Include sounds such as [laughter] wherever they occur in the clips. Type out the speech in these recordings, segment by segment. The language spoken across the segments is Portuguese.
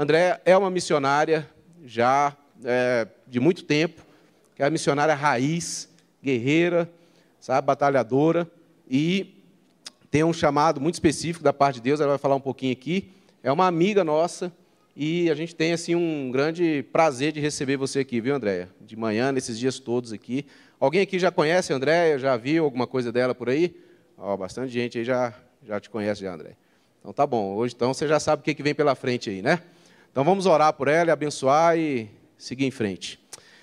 Andréia é uma missionária já é, de muito tempo, que é a missionária raiz, guerreira, sabe, batalhadora, e tem um chamado muito específico da parte de Deus, ela vai falar um pouquinho aqui. É uma amiga nossa, e a gente tem assim um grande prazer de receber você aqui, viu, Andréia? De manhã, nesses dias todos aqui. Alguém aqui já conhece a Andréia? Já viu alguma coisa dela por aí? Ó, bastante gente aí já, já te conhece, já, André. Então tá bom. Hoje então você já sabe o que, que vem pela frente aí, né? Então vamos orar por ela e abençoar e seguir em frente.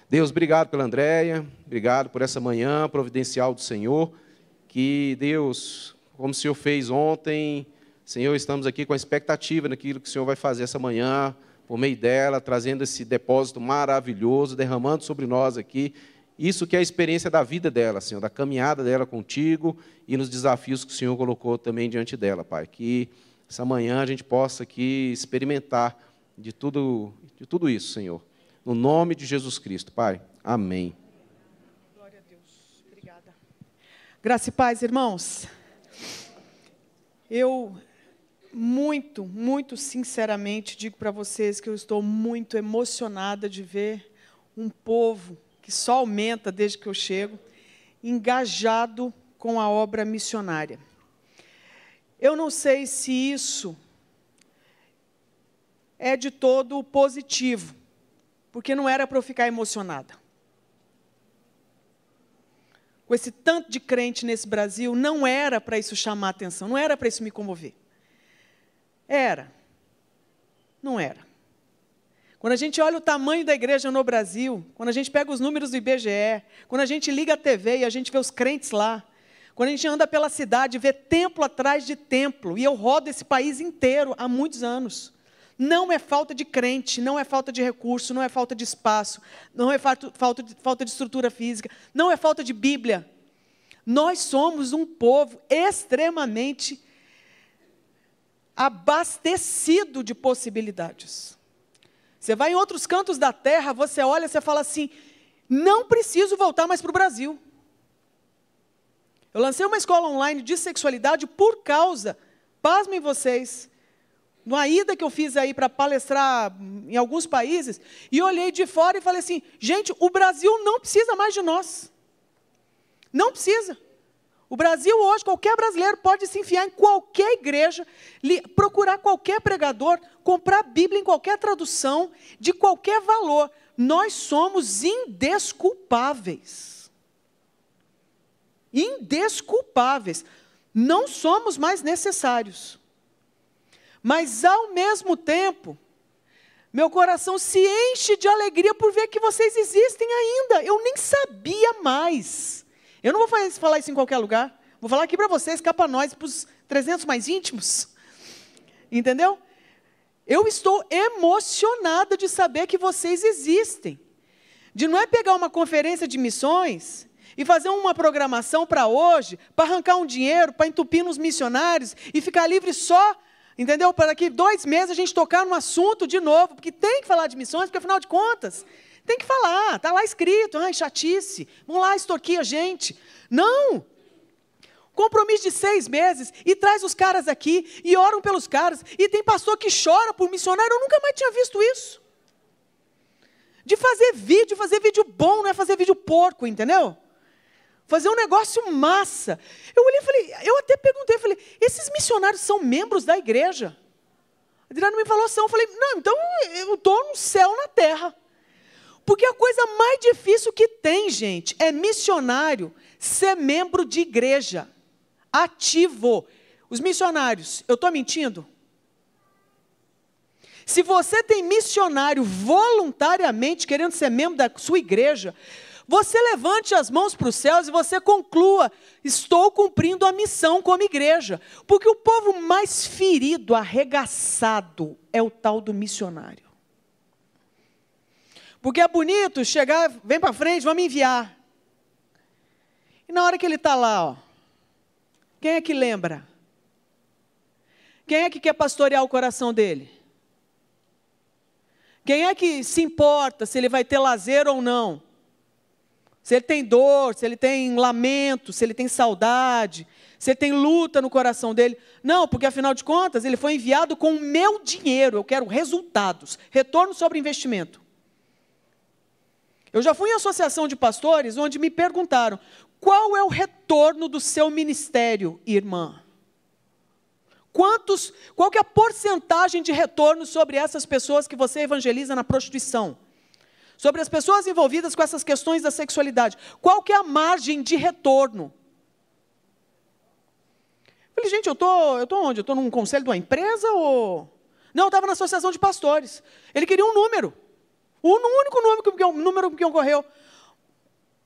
Deus, obrigado pela Andréia, obrigado por essa manhã providencial do Senhor. Que Deus, como o Senhor fez ontem, Senhor, estamos aqui com a expectativa naquilo que o Senhor vai fazer essa manhã, por meio dela, trazendo esse depósito maravilhoso, derramando sobre nós aqui. Isso que é a experiência da vida dela, Senhor, da caminhada dela contigo e nos desafios que o Senhor colocou também diante dela, Pai. Que essa manhã a gente possa aqui experimentar de tudo, de tudo isso, Senhor. No nome de Jesus Cristo, Pai. Amém. Glória a Deus. Obrigada. Graça e paz, irmãos. Eu muito, muito sinceramente digo para vocês que eu estou muito emocionada de ver um povo que só aumenta desde que eu chego, engajado com a obra missionária. Eu não sei se isso é de todo positivo, porque não era para eu ficar emocionada. Com esse tanto de crente nesse Brasil, não era para isso chamar atenção, não era para isso me comover. Era. Não era. Quando a gente olha o tamanho da igreja no Brasil, quando a gente pega os números do IBGE, quando a gente liga a TV e a gente vê os crentes lá, quando a gente anda pela cidade, vê templo atrás de templo, e eu rodo esse país inteiro há muitos anos. Não é falta de crente, não é falta de recurso, não é falta de espaço, não é falta de, falta de estrutura física, não é falta de Bíblia. Nós somos um povo extremamente abastecido de possibilidades. Você vai em outros cantos da terra, você olha, você fala assim: não preciso voltar mais para o Brasil. Eu lancei uma escola online de sexualidade por causa, pasmem vocês, numa ida que eu fiz aí para palestrar em alguns países, e olhei de fora e falei assim: gente, o Brasil não precisa mais de nós. Não precisa. O Brasil hoje, qualquer brasileiro pode se enfiar em qualquer igreja, procurar qualquer pregador, comprar Bíblia em qualquer tradução, de qualquer valor. Nós somos indesculpáveis. Indesculpáveis. Não somos mais necessários. Mas, ao mesmo tempo, meu coração se enche de alegria por ver que vocês existem ainda. Eu nem sabia mais eu não vou falar isso em qualquer lugar. Vou falar aqui para vocês, cá para nós, para os 300 mais íntimos. Entendeu? Eu estou emocionada de saber que vocês existem. De não é pegar uma conferência de missões e fazer uma programação para hoje, para arrancar um dinheiro, para entupir nos missionários e ficar livre só, entendeu? Para daqui dois meses a gente tocar no assunto de novo, porque tem que falar de missões, porque afinal de contas, tem que falar, está lá escrito, ai, chatice, vão lá extorquir a gente. Não! Compromisso de seis meses, e traz os caras aqui, e oram pelos caras, e tem pastor que chora por missionário, eu nunca mais tinha visto isso. De fazer vídeo, fazer vídeo bom, não é fazer vídeo porco, entendeu? Fazer um negócio massa. Eu olhei e falei, eu até perguntei, falei, esses missionários são membros da igreja? Adriano me falou, são. Eu falei, não, então eu estou no céu na terra. Porque a coisa mais difícil que tem, gente, é missionário ser membro de igreja, ativo. Os missionários, eu estou mentindo? Se você tem missionário voluntariamente querendo ser membro da sua igreja, você levante as mãos para os céus e você conclua: estou cumprindo a missão como igreja. Porque o povo mais ferido, arregaçado, é o tal do missionário. Porque é bonito chegar, vem para frente, vamos enviar. E na hora que ele está lá, ó, quem é que lembra? Quem é que quer pastorear o coração dele? Quem é que se importa se ele vai ter lazer ou não? Se ele tem dor, se ele tem lamento, se ele tem saudade, se ele tem luta no coração dele. Não, porque afinal de contas, ele foi enviado com o meu dinheiro. Eu quero resultados, retorno sobre investimento. Eu já fui em associação de pastores onde me perguntaram: qual é o retorno do seu ministério, irmã? Quantos, qual que é a porcentagem de retorno sobre essas pessoas que você evangeliza na prostituição? Sobre as pessoas envolvidas com essas questões da sexualidade. Qual que é a margem de retorno? Eu falei, gente, eu tô, eu tô onde? Eu estou num conselho de uma empresa ou... Não, eu estava na associação de pastores. Ele queria um número. O único número que, número que ocorreu.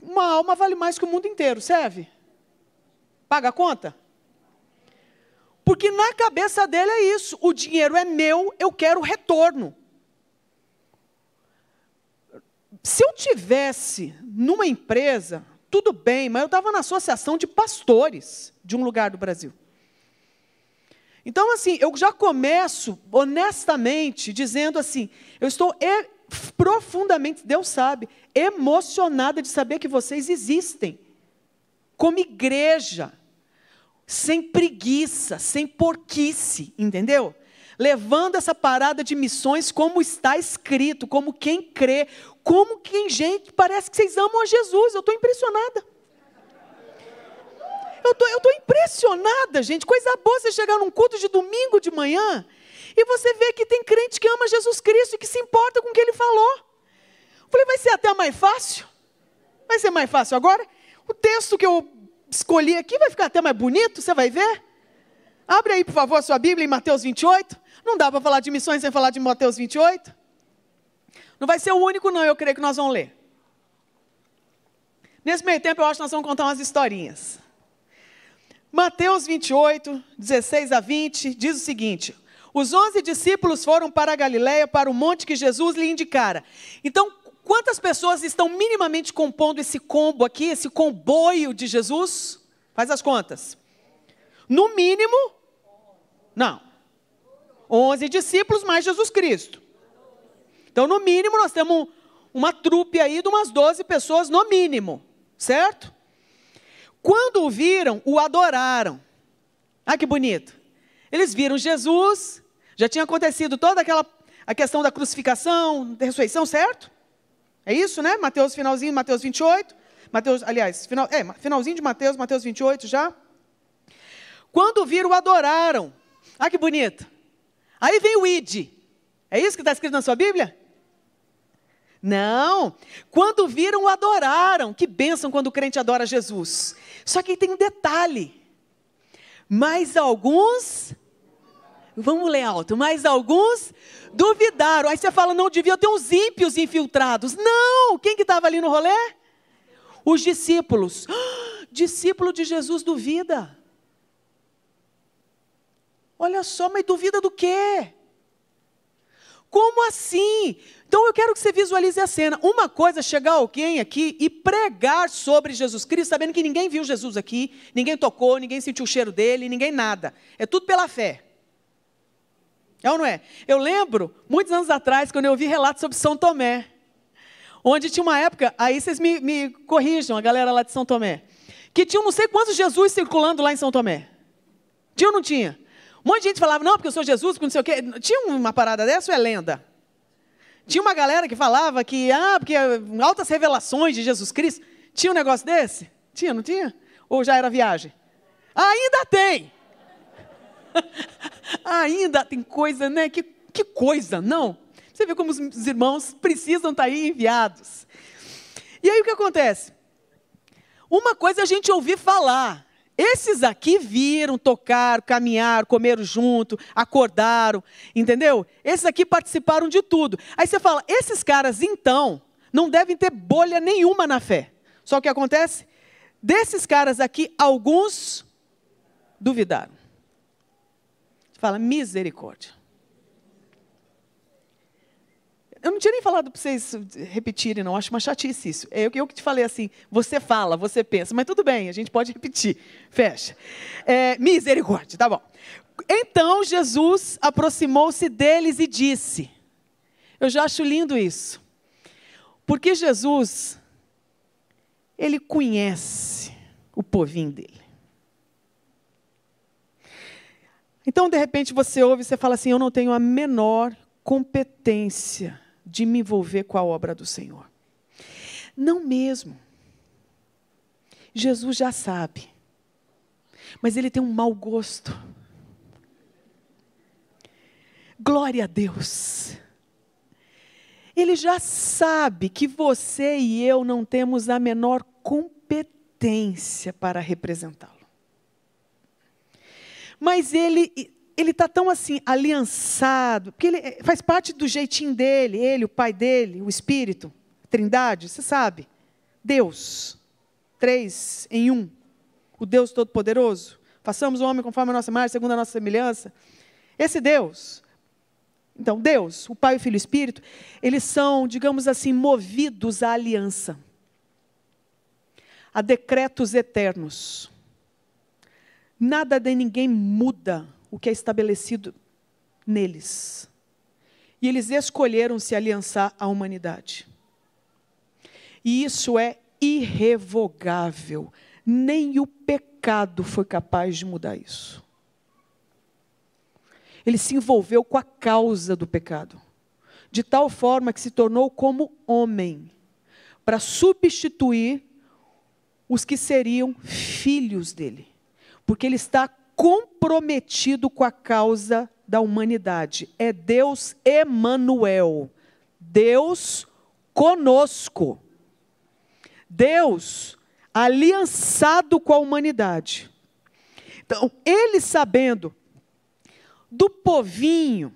Uma alma vale mais que o mundo inteiro, serve? Paga a conta? Porque na cabeça dele é isso: o dinheiro é meu, eu quero retorno. Se eu tivesse numa empresa, tudo bem, mas eu estava na associação de pastores de um lugar do Brasil. Então, assim, eu já começo honestamente dizendo assim: eu estou e, profundamente, Deus sabe, emocionada de saber que vocês existem, como igreja, sem preguiça, sem porquice, entendeu? Levando essa parada de missões como está escrito, como quem crê, como quem, gente, parece que vocês amam a Jesus, eu estou impressionada. Eu tô, estou impressionada, gente. Coisa boa você chegar num culto de domingo de manhã e você vê que tem crente que ama Jesus Cristo e que se importa com o que ele falou. Eu falei, vai ser até mais fácil? Vai ser mais fácil agora? O texto que eu escolhi aqui vai ficar até mais bonito, você vai ver? Abre aí, por favor, a sua Bíblia em Mateus 28. Não dá para falar de missões sem falar de Mateus 28. Não vai ser o único, não, eu creio que nós vamos ler. Nesse meio tempo, eu acho que nós vamos contar umas historinhas. Mateus 28, 16 a 20, diz o seguinte: Os onze discípulos foram para a Galiléia, para o monte que Jesus lhe indicara. Então, quantas pessoas estão minimamente compondo esse combo aqui, esse comboio de Jesus? Faz as contas. No mínimo, não. Onze discípulos mais Jesus Cristo. Então, no mínimo, nós temos uma trupe aí de umas 12 pessoas, no mínimo. Certo? Quando o viram, o adoraram. Ah, que bonito. Eles viram Jesus, já tinha acontecido toda aquela a questão da crucificação, da ressurreição, certo? É isso, né? Mateus, finalzinho, Mateus 28. Mateus, aliás, final, é, finalzinho de Mateus, Mateus 28 já. Quando viram, adoraram. Ah, que bonito. Aí vem o id. É isso que está escrito na sua Bíblia? Não. Quando viram, adoraram. Que bênção quando o crente adora Jesus. Só que tem um detalhe. Mas alguns. Vamos ler alto. Mas alguns duvidaram. Aí você fala, não devia ter uns ímpios infiltrados. Não! Quem que estava ali no rolê? Os discípulos. [gasps] discípulo de Jesus duvida. Olha só, mas duvida do quê? Como assim? Então eu quero que você visualize a cena. Uma coisa é chegar alguém aqui e pregar sobre Jesus Cristo, sabendo que ninguém viu Jesus aqui, ninguém tocou, ninguém sentiu o cheiro dele, ninguém nada. É tudo pela fé. É ou não é? Eu lembro, muitos anos atrás, quando eu ouvi relatos sobre São Tomé, onde tinha uma época, aí vocês me, me corrijam, a galera lá de São Tomé, que tinha não sei quantos Jesus circulando lá em São Tomé. Tinha ou não tinha? Um monte de gente falava, não, porque eu sou Jesus, porque não sei o quê. Tinha uma parada dessa ou é lenda? Tinha uma galera que falava que, ah, porque altas revelações de Jesus Cristo. Tinha um negócio desse? Tinha, não tinha? Ou já era viagem? Ainda tem! [laughs] Ainda tem coisa, né? Que, que coisa, não? Você vê como os irmãos precisam estar aí enviados. E aí o que acontece? Uma coisa a gente ouvir falar, esses aqui viram, tocaram, caminharam, comeram junto, acordaram, entendeu? Esses aqui participaram de tudo. Aí você fala, esses caras então não devem ter bolha nenhuma na fé. Só o que acontece? Desses caras aqui, alguns duvidaram. Você fala, misericórdia. Eu não tinha nem falado para vocês repetirem, não. Acho uma chatice isso. É eu, eu que te falei assim: você fala, você pensa, mas tudo bem, a gente pode repetir. Fecha. É, misericórdia, tá bom. Então Jesus aproximou-se deles e disse: Eu já acho lindo isso. Porque Jesus, ele conhece o povinho dele. Então, de repente, você ouve e você fala assim: Eu não tenho a menor competência de me envolver com a obra do Senhor. Não mesmo. Jesus já sabe. Mas ele tem um mau gosto. Glória a Deus. Ele já sabe que você e eu não temos a menor competência para representá-lo. Mas ele ele está tão assim aliançado, porque ele eh, faz parte do jeitinho dele, ele, o pai dele, o Espírito, Trindade, você sabe, Deus, três em um, o Deus Todo-Poderoso. Façamos o homem conforme a nossa imagem, segundo a nossa semelhança. Esse Deus, então Deus, o Pai, o Filho e o Espírito, eles são, digamos assim, movidos à aliança, a decretos eternos. Nada de ninguém muda o que é estabelecido neles. E eles escolheram se aliançar à humanidade. E isso é irrevogável. Nem o pecado foi capaz de mudar isso. Ele se envolveu com a causa do pecado, de tal forma que se tornou como homem, para substituir os que seriam filhos dele porque ele está comprometido com a causa da humanidade. É Deus Emanuel, Deus conosco. Deus aliançado com a humanidade. Então, ele sabendo do povinho,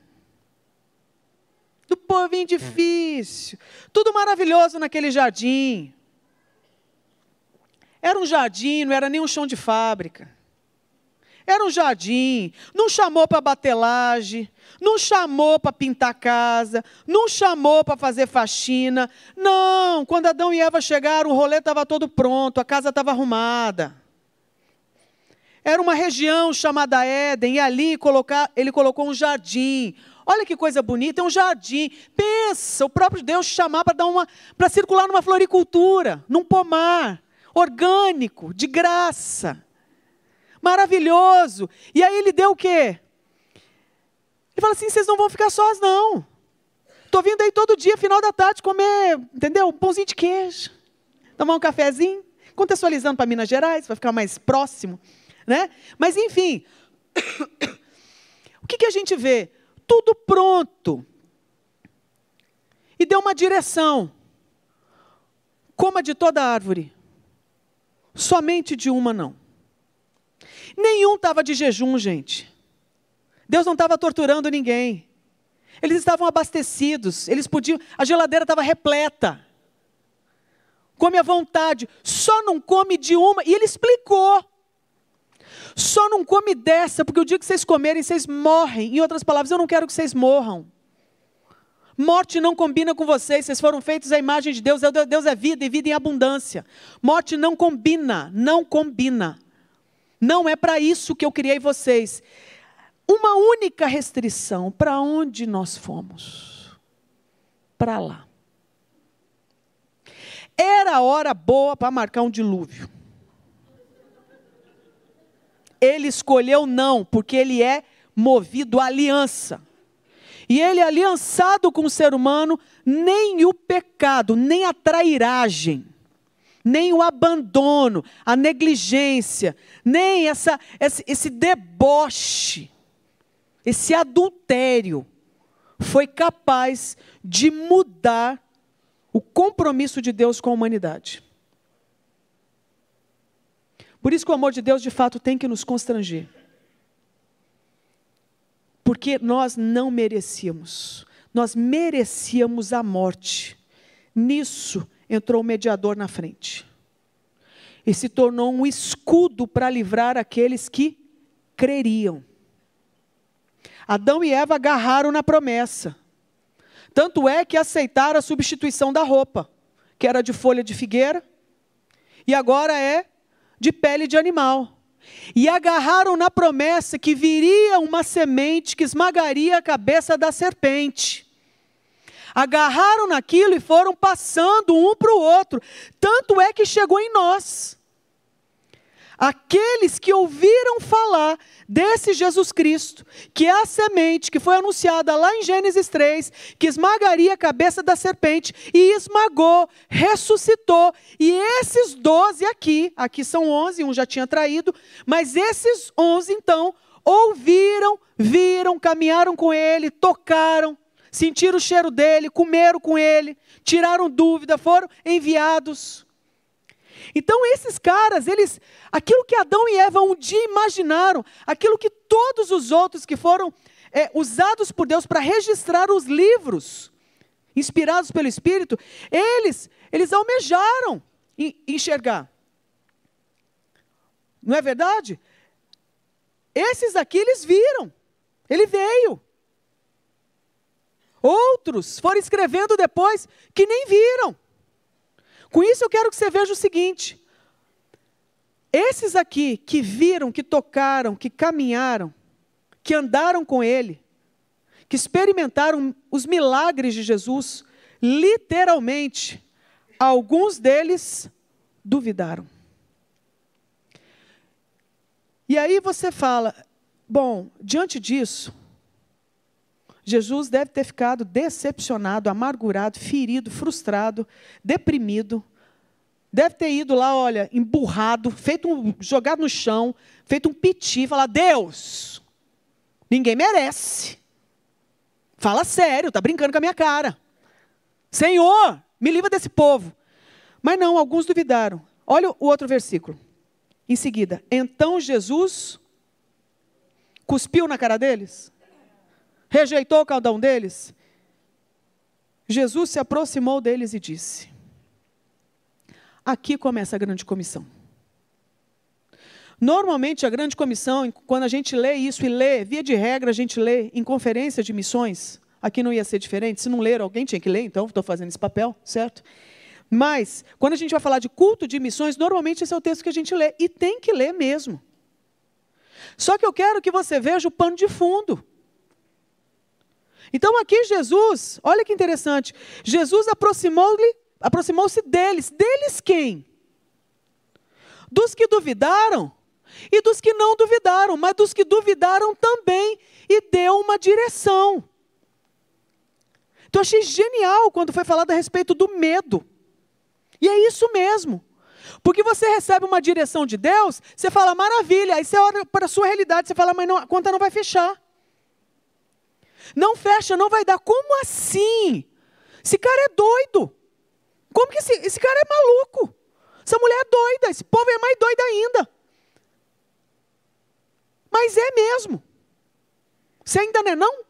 do povinho difícil, tudo maravilhoso naquele jardim. Era um jardim, não era nem um chão de fábrica. Era um jardim, não chamou para batelagem, não chamou para pintar casa, não chamou para fazer faxina. Não, quando Adão e Eva chegaram, o rolê estava todo pronto, a casa estava arrumada. Era uma região chamada Éden, e ali colocar, ele colocou um jardim. Olha que coisa bonita, é um jardim. Pensa, o próprio Deus chamar para dar uma para circular numa floricultura, num pomar orgânico, de graça maravilhoso. E aí ele deu o quê? Ele fala assim: vocês não vão ficar sós, não. Estou vindo aí todo dia, final da tarde, comer, entendeu? Um pãozinho de queijo, tomar um cafezinho, contextualizando para Minas Gerais, vai ficar mais próximo, né? Mas enfim, [coughs] o que, que a gente vê? Tudo pronto. E deu uma direção. Coma de toda árvore, somente de uma não. Nenhum estava de jejum, gente. Deus não estava torturando ninguém. Eles estavam abastecidos, eles podiam, a geladeira estava repleta. Come à vontade, só não come de uma, e ele explicou. Só não come dessa, porque o dia que vocês comerem, vocês morrem. Em outras palavras, eu não quero que vocês morram. Morte não combina com vocês, vocês foram feitos à imagem de Deus. Deus é vida e vida em abundância. Morte não combina, não combina. Não é para isso que eu criei vocês. Uma única restrição: para onde nós fomos? Para lá. Era a hora boa para marcar um dilúvio. Ele escolheu não, porque ele é movido à aliança. E ele, aliançado com o ser humano, nem o pecado, nem a trairagem nem o abandono, a negligência, nem essa, esse, esse deboche, esse adultério, foi capaz de mudar o compromisso de Deus com a humanidade. Por isso que o amor de Deus, de fato, tem que nos constranger. Porque nós não merecíamos. Nós merecíamos a morte. Nisso, entrou o mediador na frente. E se tornou um escudo para livrar aqueles que creriam. Adão e Eva agarraram na promessa. Tanto é que aceitaram a substituição da roupa, que era de folha de figueira, e agora é de pele de animal. E agarraram na promessa que viria uma semente que esmagaria a cabeça da serpente. Agarraram naquilo e foram passando um para o outro. Tanto é que chegou em nós. Aqueles que ouviram falar desse Jesus Cristo, que é a semente que foi anunciada lá em Gênesis 3, que esmagaria a cabeça da serpente, e esmagou, ressuscitou. E esses doze aqui, aqui são onze, um já tinha traído, mas esses onze então ouviram, viram, caminharam com ele, tocaram, sentiram o cheiro dele, comeram com ele, tiraram dúvida, foram enviados. Então esses caras, eles, aquilo que Adão e Eva um dia imaginaram, aquilo que todos os outros que foram é, usados por Deus para registrar os livros, inspirados pelo Espírito, eles, eles almejaram enxergar. Não é verdade? Esses aqui eles viram. Ele veio. Outros foram escrevendo depois que nem viram. Com isso eu quero que você veja o seguinte: esses aqui que viram, que tocaram, que caminharam, que andaram com Ele, que experimentaram os milagres de Jesus, literalmente, alguns deles duvidaram. E aí você fala, bom, diante disso, Jesus deve ter ficado decepcionado, amargurado, ferido, frustrado, deprimido. Deve ter ido lá, olha, emburrado, feito um, jogado no chão, feito um piti, falar: Deus, ninguém merece. Fala sério, tá brincando com a minha cara. Senhor, me livra desse povo. Mas não, alguns duvidaram. Olha o outro versículo. Em seguida, então Jesus cuspiu na cara deles rejeitou cada um deles? Jesus se aproximou deles e disse: Aqui começa a grande comissão. Normalmente, a grande comissão, quando a gente lê isso e lê, via de regra, a gente lê em conferência de missões, aqui não ia ser diferente, se não ler, alguém tinha que ler, então estou fazendo esse papel, certo? Mas, quando a gente vai falar de culto de missões, normalmente esse é o texto que a gente lê, e tem que ler mesmo. Só que eu quero que você veja o pano de fundo. Então aqui Jesus, olha que interessante, Jesus aproximou-se aproximou deles. Deles quem? Dos que duvidaram e dos que não duvidaram, mas dos que duvidaram também e deu uma direção. Então achei genial quando foi falado a respeito do medo. E é isso mesmo. Porque você recebe uma direção de Deus, você fala, maravilha, aí você olha para a sua realidade, você fala, mas não, a conta não vai fechar. Não fecha, não vai dar. Como assim? Esse cara é doido. Como que esse, esse cara é maluco? Essa mulher é doida, esse povo é mais doido ainda. Mas é mesmo. Você ainda não é não?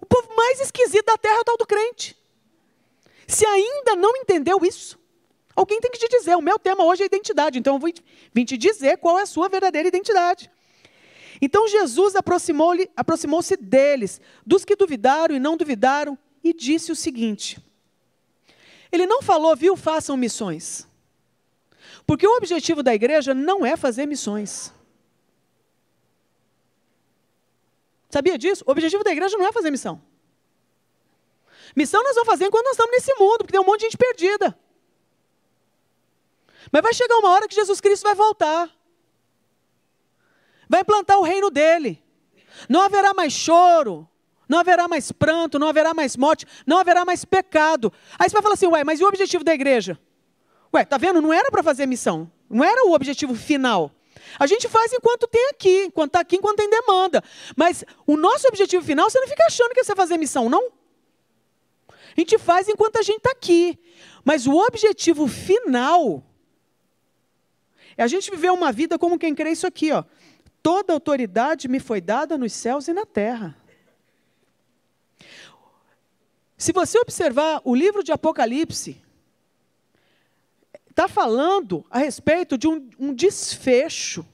O povo mais esquisito da terra é o tal do crente. Se ainda não entendeu isso, alguém tem que te dizer. O meu tema hoje é identidade, então eu vou vim te dizer qual é a sua verdadeira identidade. Então Jesus aproximou-se aproximou deles, dos que duvidaram e não duvidaram, e disse o seguinte: Ele não falou, viu, façam missões. Porque o objetivo da igreja não é fazer missões. Sabia disso? O objetivo da igreja não é fazer missão. Missão nós vamos fazer enquanto nós estamos nesse mundo, porque tem um monte de gente perdida. Mas vai chegar uma hora que Jesus Cristo vai voltar vai implantar o reino dele. Não haverá mais choro, não haverá mais pranto, não haverá mais morte, não haverá mais pecado. Aí você vai falar assim, ué, mas e o objetivo da igreja? Ué, tá vendo? Não era para fazer missão, não era o objetivo final. A gente faz enquanto tem aqui, enquanto está aqui, enquanto tem demanda. Mas o nosso objetivo final, você não fica achando que é você fazer missão, não? A gente faz enquanto a gente está aqui. Mas o objetivo final é a gente viver uma vida como quem crê isso aqui, ó. Toda autoridade me foi dada nos céus e na terra. Se você observar o livro de Apocalipse, está falando a respeito de um, um desfecho.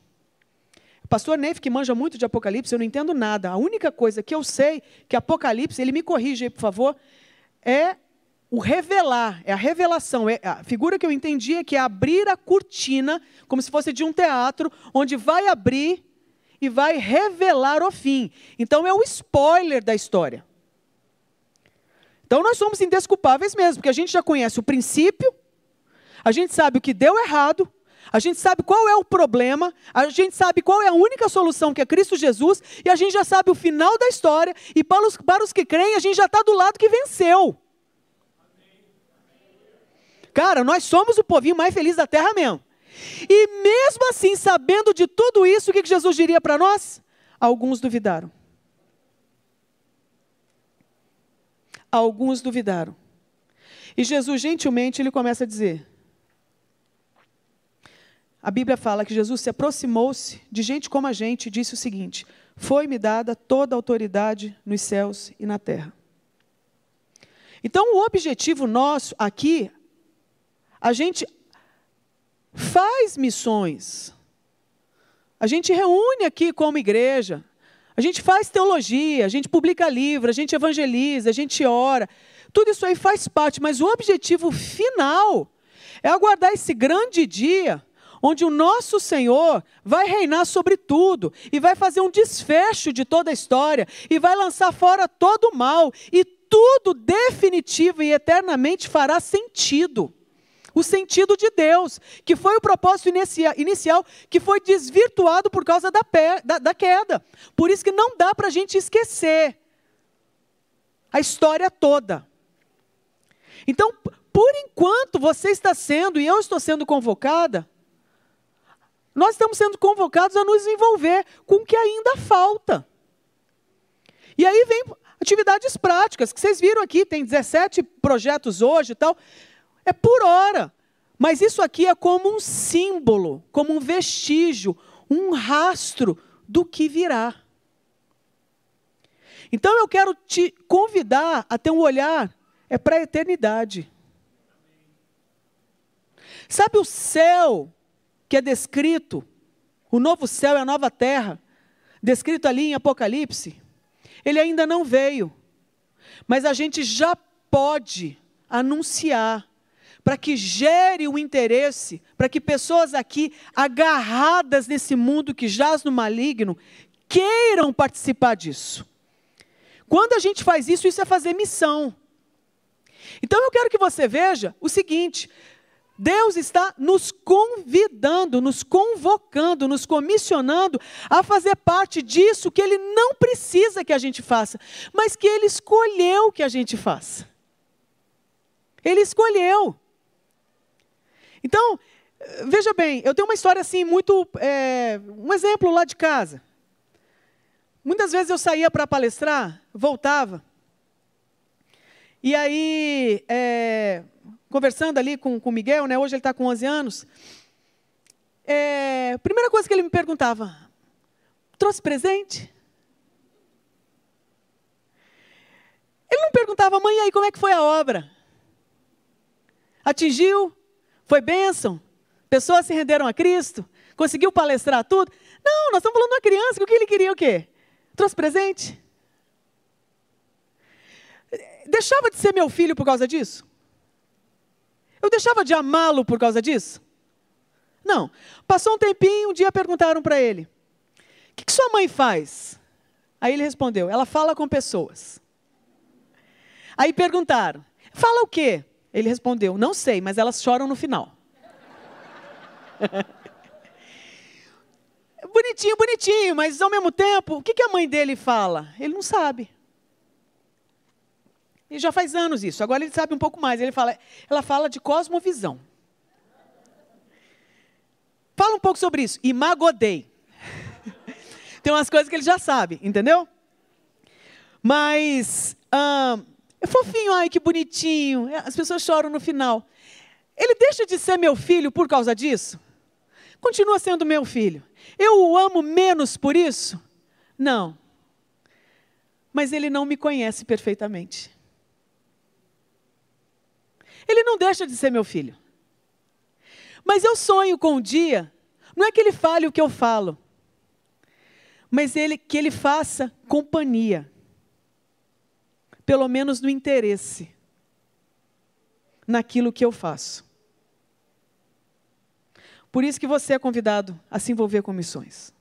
O pastor Neif, que manja muito de Apocalipse, eu não entendo nada. A única coisa que eu sei que Apocalipse, ele me corrige aí, por favor, é o revelar, é a revelação. É a figura que eu entendi é que é abrir a cortina, como se fosse de um teatro, onde vai abrir e vai revelar o fim. Então é o spoiler da história. Então nós somos indesculpáveis mesmo, porque a gente já conhece o princípio, a gente sabe o que deu errado, a gente sabe qual é o problema, a gente sabe qual é a única solução que é Cristo Jesus, e a gente já sabe o final da história, e para os, para os que creem, a gente já está do lado que venceu. Cara, nós somos o povinho mais feliz da terra mesmo. E mesmo assim, sabendo de tudo isso, o que Jesus diria para nós? Alguns duvidaram. Alguns duvidaram. E Jesus, gentilmente, ele começa a dizer: a Bíblia fala que Jesus se aproximou-se de gente como a gente e disse o seguinte: Foi-me dada toda a autoridade nos céus e na terra. Então, o objetivo nosso aqui, a gente faz missões, a gente reúne aqui como igreja, a gente faz teologia, a gente publica livro, a gente evangeliza, a gente ora. Tudo isso aí faz parte, mas o objetivo final é aguardar esse grande dia onde o nosso Senhor vai reinar sobre tudo e vai fazer um desfecho de toda a história e vai lançar fora todo o mal e tudo definitivo e eternamente fará sentido o sentido de Deus, que foi o propósito inicial, que foi desvirtuado por causa da, da, da queda. Por isso que não dá para a gente esquecer a história toda. Então, por enquanto você está sendo, e eu estou sendo convocada, nós estamos sendo convocados a nos envolver com o que ainda falta. E aí vem atividades práticas, que vocês viram aqui, tem 17 projetos hoje e tal. É por hora. Mas isso aqui é como um símbolo, como um vestígio, um rastro do que virá. Então eu quero te convidar a ter um olhar é para a eternidade. Sabe o céu que é descrito, o novo céu e a nova terra, descrito ali em Apocalipse? Ele ainda não veio, mas a gente já pode anunciar para que gere o interesse, para que pessoas aqui, agarradas nesse mundo que jaz no maligno, queiram participar disso. Quando a gente faz isso, isso é fazer missão. Então eu quero que você veja o seguinte: Deus está nos convidando, nos convocando, nos comissionando a fazer parte disso que Ele não precisa que a gente faça, mas que Ele escolheu que a gente faça. Ele escolheu. Então, veja bem, eu tenho uma história assim, muito. É, um exemplo lá de casa. Muitas vezes eu saía para palestrar, voltava. E aí, é, conversando ali com o Miguel, né, hoje ele está com 11 anos. É, primeira coisa que ele me perguntava: trouxe presente? Ele não perguntava, mãe, aí como é que foi a obra? Atingiu? Foi bênção? Pessoas se renderam a Cristo? Conseguiu palestrar tudo? Não, nós estamos falando de uma criança que o que ele queria o quê? Trouxe presente? Deixava de ser meu filho por causa disso? Eu deixava de amá-lo por causa disso? Não. Passou um tempinho, um dia perguntaram para ele: O que, que sua mãe faz? Aí ele respondeu: Ela fala com pessoas. Aí perguntaram: Fala o quê? Ele respondeu: Não sei, mas elas choram no final. [laughs] bonitinho, bonitinho, mas ao mesmo tempo, o que, que a mãe dele fala? Ele não sabe. E já faz anos isso. Agora ele sabe um pouco mais. Ele fala, ela fala de cosmovisão. Fala um pouco sobre isso. Imagodei. [laughs] Tem umas coisas que ele já sabe, entendeu? Mas hum, é fofinho, ai que bonitinho. É, as pessoas choram no final. Ele deixa de ser meu filho por causa disso? Continua sendo meu filho. Eu o amo menos por isso? Não. Mas ele não me conhece perfeitamente. Ele não deixa de ser meu filho. Mas eu sonho com um dia, não é que ele fale o que eu falo, mas ele, que ele faça companhia pelo menos no interesse, naquilo que eu faço. Por isso que você é convidado a se envolver com missões.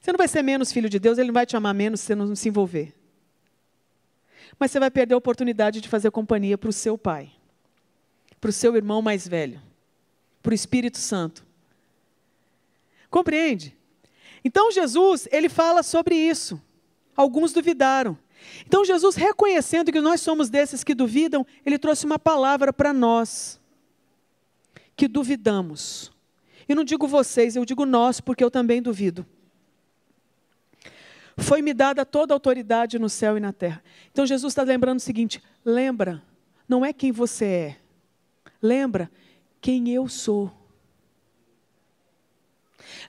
Você não vai ser menos filho de Deus, Ele não vai te amar menos se você não se envolver. mas você vai perder a oportunidade de fazer companhia para o seu pai, para o seu irmão mais velho, para o Espírito Santo. Compreende? Então Jesus, ele fala sobre isso. Alguns duvidaram. Então Jesus, reconhecendo que nós somos desses que duvidam, ele trouxe uma palavra para nós que duvidamos. E não digo vocês, eu digo nós, porque eu também duvido. Foi-me dada toda a autoridade no céu e na terra. Então Jesus está lembrando o seguinte: lembra, não é quem você é, lembra quem eu sou.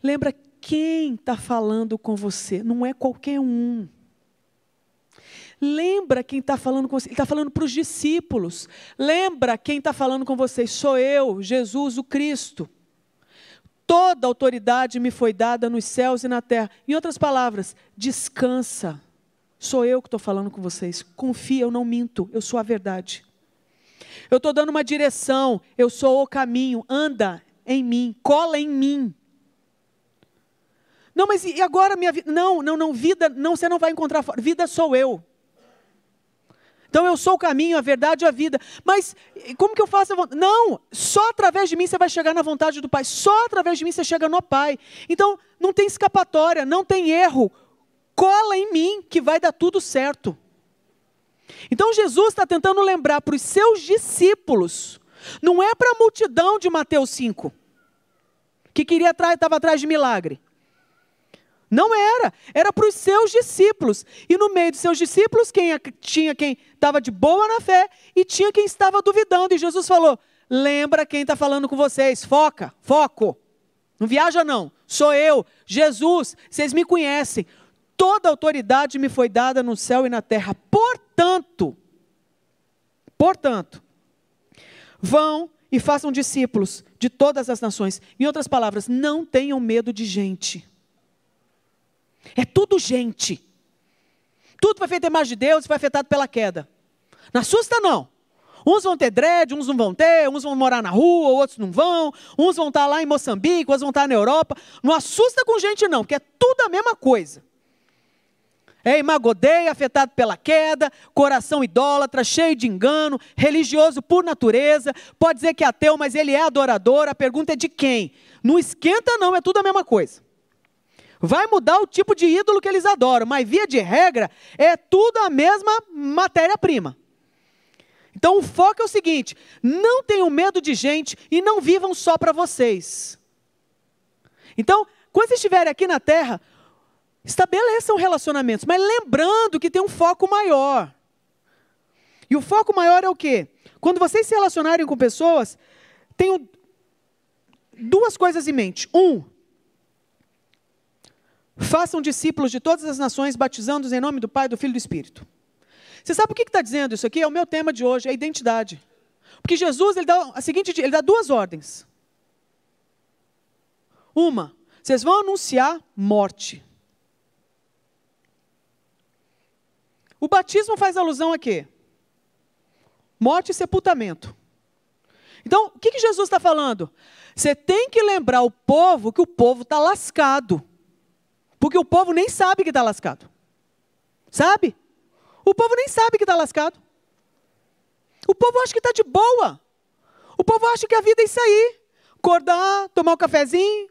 Lembra quem está falando com você, não é qualquer um. Lembra quem está falando com você, ele está falando para os discípulos. Lembra quem está falando com vocês, sou eu, Jesus o Cristo. Toda autoridade me foi dada nos céus e na terra. Em outras palavras, descansa. Sou eu que estou falando com vocês. Confia, eu não minto, eu sou a verdade. Eu estou dando uma direção, eu sou o caminho. Anda em mim, cola em mim. Não, mas e agora minha vida? Não, não, não, vida, não, você não vai encontrar. Vida sou eu. Então eu sou o caminho, a verdade e a vida. Mas como que eu faço a vontade? Não, só através de mim você vai chegar na vontade do Pai. Só através de mim você chega no Pai. Então não tem escapatória, não tem erro. Cola em mim que vai dar tudo certo. Então Jesus está tentando lembrar para os seus discípulos, não é para a multidão de Mateus 5, que queria estava atrás de milagre. Não era, era para os seus discípulos. E no meio dos seus discípulos, quem tinha quem estava de boa na fé e tinha quem estava duvidando. E Jesus falou: lembra quem está falando com vocês, foca, foco. Não viaja, não. Sou eu, Jesus, vocês me conhecem. Toda autoridade me foi dada no céu e na terra. Portanto, portanto, vão e façam discípulos de todas as nações. Em outras palavras, não tenham medo de gente. É tudo gente. Tudo foi feito em imagem de Deus e foi afetado pela queda. Não assusta, não. Uns vão ter dread, uns não vão ter, uns vão morar na rua, outros não vão, uns vão estar lá em Moçambique, outros vão estar na Europa. Não assusta com gente, não, porque é tudo a mesma coisa. É imagodeia, afetado pela queda, coração idólatra, cheio de engano, religioso por natureza, pode dizer que é ateu, mas ele é adorador. A pergunta é de quem? Não esquenta, não, é tudo a mesma coisa. Vai mudar o tipo de ídolo que eles adoram, mas via de regra é tudo a mesma matéria-prima. Então o foco é o seguinte: não tenham medo de gente e não vivam só para vocês. Então, quando vocês estiverem aqui na terra, estabeleçam relacionamentos, mas lembrando que tem um foco maior. E o foco maior é o quê? Quando vocês se relacionarem com pessoas, tenham duas coisas em mente. Um, Façam discípulos de todas as nações, batizando-os em nome do Pai, do Filho e do Espírito. Você sabe o que está dizendo isso aqui? É o meu tema de hoje, é a identidade. Porque Jesus ele dá a seguinte, ele dá duas ordens. Uma, vocês vão anunciar morte. O batismo faz alusão a quê? Morte e sepultamento. Então, o que, que Jesus está falando? Você tem que lembrar o povo que o povo está lascado. Porque o povo nem sabe que está lascado. Sabe? O povo nem sabe que está lascado. O povo acha que está de boa. O povo acha que a vida é isso aí. Acordar, tomar um cafezinho,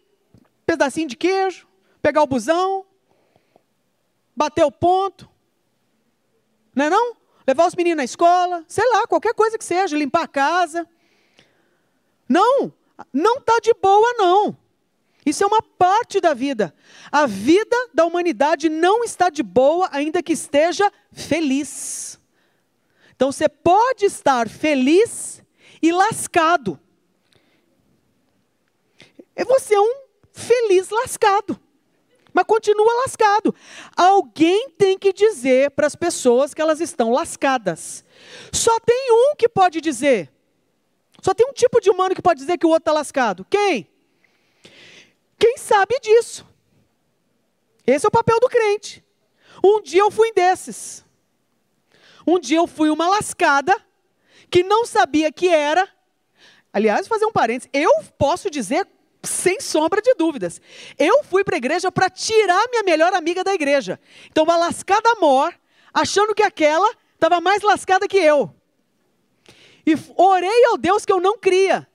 pedacinho de queijo, pegar o busão, bater o ponto. Não é não? Levar os meninos na escola, sei lá, qualquer coisa que seja, limpar a casa. Não, não está de boa não. Isso é uma parte da vida. A vida da humanidade não está de boa, ainda que esteja feliz. Então você pode estar feliz e lascado. Você é um feliz lascado. Mas continua lascado. Alguém tem que dizer para as pessoas que elas estão lascadas. Só tem um que pode dizer. Só tem um tipo de humano que pode dizer que o outro está lascado. Quem? Quem sabe disso? Esse é o papel do crente. Um dia eu fui desses. Um dia eu fui uma lascada que não sabia que era. Aliás, fazer um parênteses. Eu posso dizer sem sombra de dúvidas. Eu fui para a igreja para tirar minha melhor amiga da igreja. Então, uma lascada mor, achando que aquela estava mais lascada que eu. E orei ao Deus que eu não cria.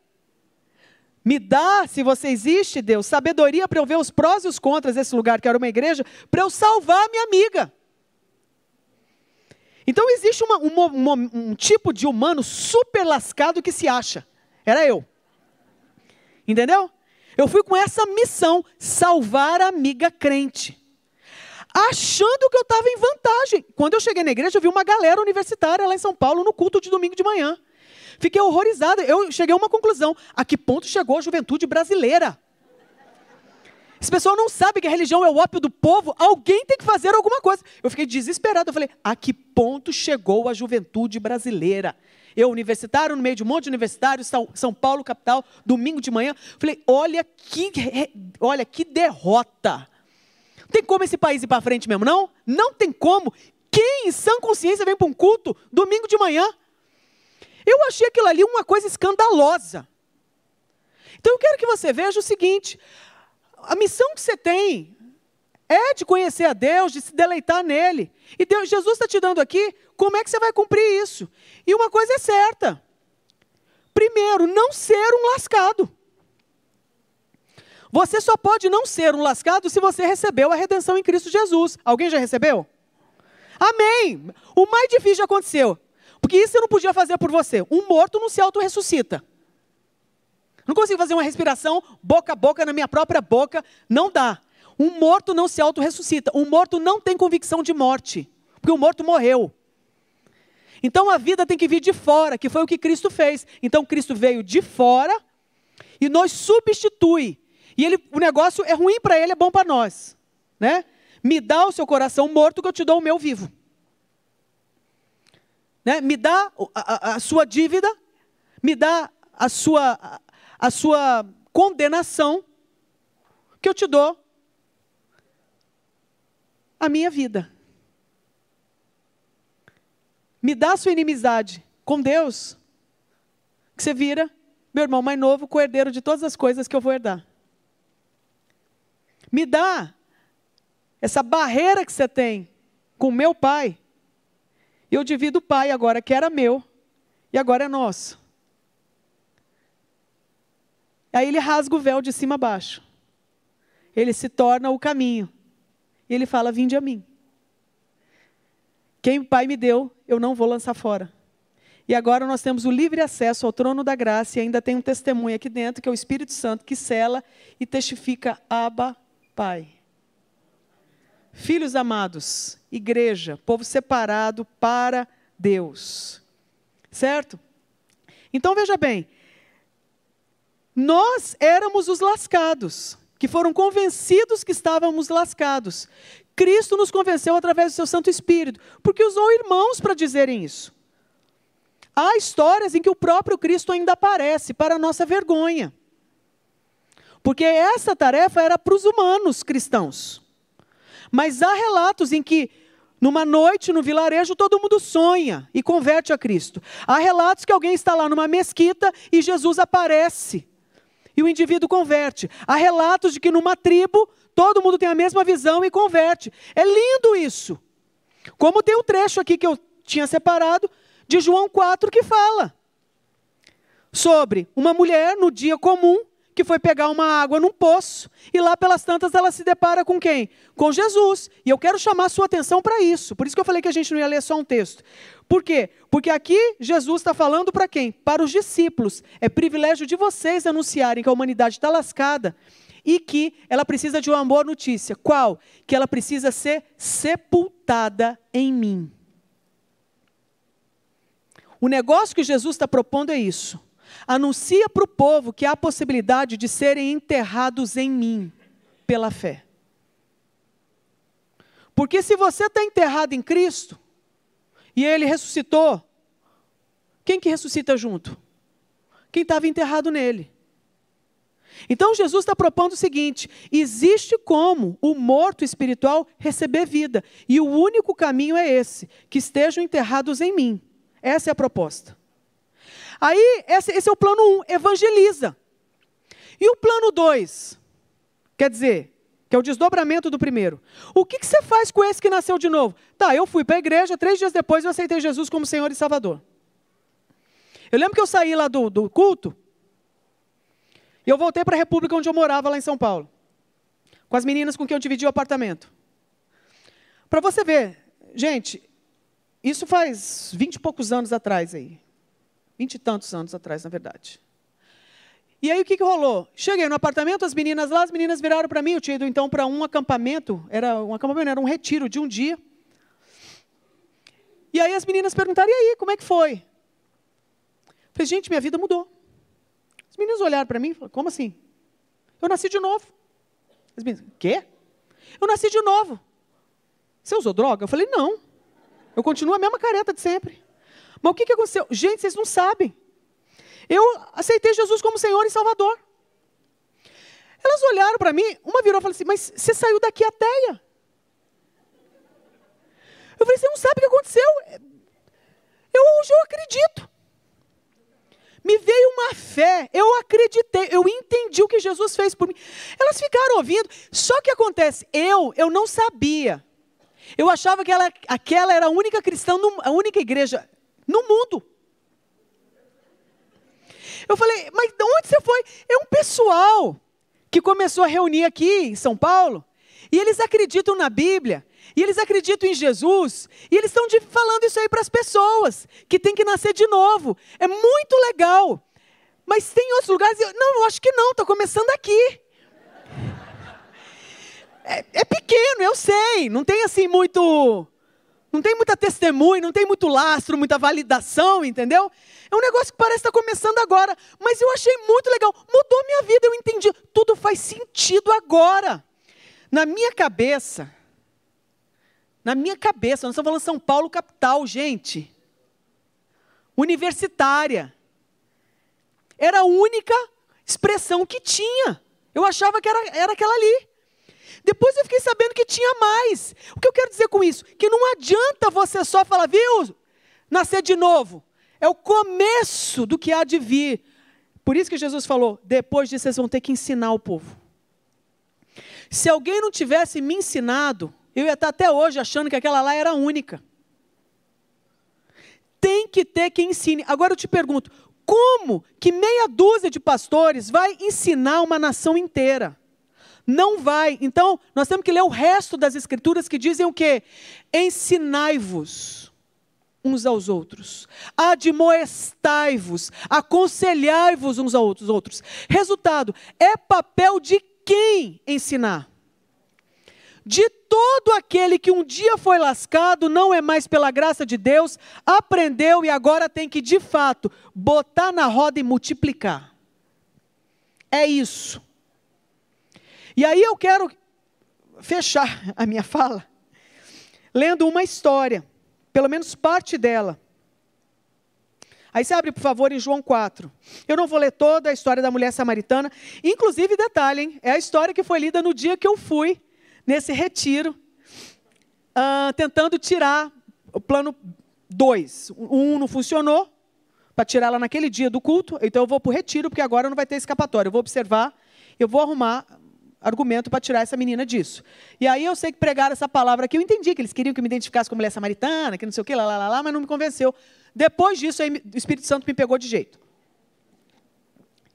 Me dá, se você existe, Deus, sabedoria para eu ver os prós e os contras desse lugar que era uma igreja, para eu salvar a minha amiga. Então existe uma, um, um tipo de humano super lascado que se acha. Era eu. Entendeu? Eu fui com essa missão, salvar a amiga crente. Achando que eu estava em vantagem. Quando eu cheguei na igreja, eu vi uma galera universitária lá em São Paulo no culto de domingo de manhã. Fiquei horrorizada. Eu cheguei a uma conclusão. A que ponto chegou a juventude brasileira? Esse pessoal não sabe que a religião é o ópio do povo. Alguém tem que fazer alguma coisa. Eu fiquei desesperado. Eu falei, a que ponto chegou a juventude brasileira? Eu, universitário, no meio de um monte de universitários, São Paulo, capital, domingo de manhã. Falei, olha que, olha que derrota. Tem como esse país ir para frente mesmo, não? Não tem como. Quem em sã consciência vem para um culto domingo de manhã? Eu achei aquilo ali uma coisa escandalosa. Então eu quero que você veja o seguinte: a missão que você tem é de conhecer a Deus, de se deleitar nele. E Deus, Jesus está te dando aqui como é que você vai cumprir isso. E uma coisa é certa: primeiro, não ser um lascado. Você só pode não ser um lascado se você recebeu a redenção em Cristo Jesus. Alguém já recebeu? Amém! O mais difícil aconteceu. Porque isso eu não podia fazer por você. Um morto não se auto-ressuscita. Não consigo fazer uma respiração boca a boca na minha própria boca. Não dá. Um morto não se auto-ressuscita. Um morto não tem convicção de morte. Porque o morto morreu. Então a vida tem que vir de fora, que foi o que Cristo fez. Então Cristo veio de fora e nos substitui. E ele, o negócio é ruim para ele, é bom para nós. Né? Me dá o seu coração morto que eu te dou o meu vivo né? me dá a, a, a sua dívida, me dá a sua, a, a sua condenação, que eu te dou a minha vida. Me dá a sua inimizade com Deus, que você vira meu irmão mais novo, com herdeiro de todas as coisas que eu vou herdar. Me dá essa barreira que você tem com meu pai, eu divido o pai agora, que era meu, e agora é nosso. Aí ele rasga o véu de cima a baixo. Ele se torna o caminho. E ele fala: Vinde a mim. Quem o Pai me deu, eu não vou lançar fora. E agora nós temos o livre acesso ao trono da graça e ainda tem um testemunho aqui dentro, que é o Espírito Santo, que sela e testifica: Abba, Pai. Filhos amados, igreja, povo separado para Deus. Certo? Então veja bem, nós éramos os lascados, que foram convencidos que estávamos lascados. Cristo nos convenceu através do seu Santo Espírito, porque usou irmãos para dizerem isso. Há histórias em que o próprio Cristo ainda aparece, para nossa vergonha. Porque essa tarefa era para os humanos cristãos. Mas há relatos em que, numa noite no vilarejo, todo mundo sonha e converte a Cristo. Há relatos que alguém está lá numa mesquita e Jesus aparece e o indivíduo converte. Há relatos de que numa tribo todo mundo tem a mesma visão e converte. É lindo isso. Como tem um trecho aqui que eu tinha separado de João 4 que fala sobre uma mulher no dia comum que foi pegar uma água num poço, e lá pelas tantas ela se depara com quem? Com Jesus. E eu quero chamar a sua atenção para isso. Por isso que eu falei que a gente não ia ler só um texto. Por quê? Porque aqui Jesus está falando para quem? Para os discípulos. É privilégio de vocês anunciarem que a humanidade está lascada e que ela precisa de uma boa notícia. Qual? Que ela precisa ser sepultada em mim. O negócio que Jesus está propondo é isso Anuncia para o povo que há possibilidade de serem enterrados em mim, pela fé. Porque se você está enterrado em Cristo, e Ele ressuscitou, quem que ressuscita junto? Quem estava enterrado nele. Então Jesus está propondo o seguinte: existe como o morto espiritual receber vida, e o único caminho é esse: que estejam enterrados em mim. Essa é a proposta. Aí, esse, esse é o plano 1, um, evangeliza. E o plano 2? Quer dizer, que é o desdobramento do primeiro. O que, que você faz com esse que nasceu de novo? Tá, eu fui para a igreja, três dias depois eu aceitei Jesus como Senhor e Salvador. Eu lembro que eu saí lá do, do culto e eu voltei para a república onde eu morava, lá em São Paulo, com as meninas com quem eu dividi o apartamento. Para você ver, gente, isso faz vinte e poucos anos atrás aí. Vinte e tantos anos atrás, na verdade. E aí o que, que rolou? Cheguei no apartamento, as meninas lá, as meninas viraram para mim, eu tinha ido então para um acampamento, era um acampamento, era um retiro de um dia. E aí as meninas perguntaram, e aí, como é que foi? Eu falei, gente, minha vida mudou. As meninas olharam para mim e falaram, como assim? Eu nasci de novo. As meninas, quê? Eu nasci de novo. Você usou droga? Eu falei, não. Eu continuo a mesma careta de sempre. Mas o que, que aconteceu? Gente, vocês não sabem. Eu aceitei Jesus como Senhor e Salvador. Elas olharam para mim, uma virou e falou assim: Mas você saiu daqui ateia? Eu falei: Você não sabe o que aconteceu? Eu hoje eu acredito. Me veio uma fé, eu acreditei, eu entendi o que Jesus fez por mim. Elas ficaram ouvindo, só que acontece, eu, eu não sabia. Eu achava que ela, aquela era a única cristã, a única igreja no mundo. Eu falei, mas de onde você foi? É um pessoal que começou a reunir aqui em São Paulo, e eles acreditam na Bíblia, e eles acreditam em Jesus, e eles estão falando isso aí para as pessoas, que tem que nascer de novo. É muito legal. Mas tem outros lugares, não, eu acho que não, está começando aqui. É, é, pequeno, eu sei, não tem assim muito. Não tem muita testemunha, não tem muito lastro, muita validação, entendeu? É um negócio que parece estar começando agora, mas eu achei muito legal. Mudou minha vida, eu entendi. Tudo faz sentido agora. Na minha cabeça, na minha cabeça, nós estamos falando São Paulo capital, gente. Universitária. Era a única expressão que tinha. Eu achava que era, era aquela ali. Depois eu fiquei sabendo que tinha mais. O que eu quero dizer com isso? Que não adianta você só falar, viu, nascer de novo é o começo do que há de vir. Por isso que Jesus falou: depois disso vocês vão ter que ensinar o povo. Se alguém não tivesse me ensinado, eu ia estar até hoje achando que aquela lá era única. Tem que ter quem ensine. Agora eu te pergunto: como que meia dúzia de pastores vai ensinar uma nação inteira? Não vai. Então, nós temos que ler o resto das escrituras que dizem o quê? Ensinai-vos uns aos outros, admoestai-vos, aconselhai-vos uns aos outros. Resultado, é papel de quem ensinar? De todo aquele que um dia foi lascado, não é mais pela graça de Deus, aprendeu e agora tem que, de fato, botar na roda e multiplicar. É isso. E aí eu quero fechar [laughs] a minha fala lendo uma história pelo menos parte dela. Aí você abre, por favor, em João 4. Eu não vou ler toda a história da mulher samaritana. Inclusive, detalhe, hein? é a história que foi lida no dia que eu fui nesse retiro, uh, tentando tirar o plano 2. O 1 um não funcionou, para tirar lá naquele dia do culto, então eu vou para o retiro, porque agora não vai ter escapatória. Eu vou observar, eu vou arrumar argumento para tirar essa menina disso. E aí eu sei que pregaram essa palavra aqui, eu entendi que eles queriam que eu me identificasse como mulher samaritana, que não sei o que, lá, lá, lá, lá, mas não me convenceu. Depois disso, aí, o Espírito Santo me pegou de jeito.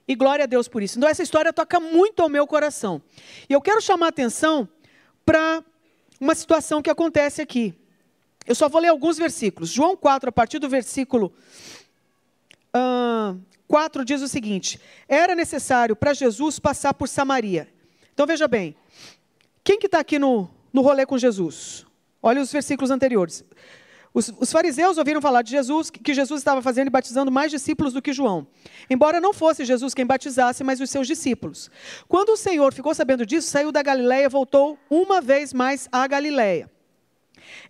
E glória a Deus por isso. Então, essa história toca muito ao meu coração. E eu quero chamar a atenção para uma situação que acontece aqui. Eu só vou ler alguns versículos. João 4, a partir do versículo uh, 4, diz o seguinte: Era necessário para Jesus passar por Samaria. Então veja bem, quem que está aqui no, no rolê com Jesus? Olha os versículos anteriores. Os, os, fariseus ouviram falar de Jesus, que Jesus estava fazendo e batizando mais discípulos do que João. Embora não fosse Jesus quem batizasse, mas os seus discípulos. Quando o Senhor ficou sabendo disso, saiu da Galiléia e voltou uma vez mais à Galiléia.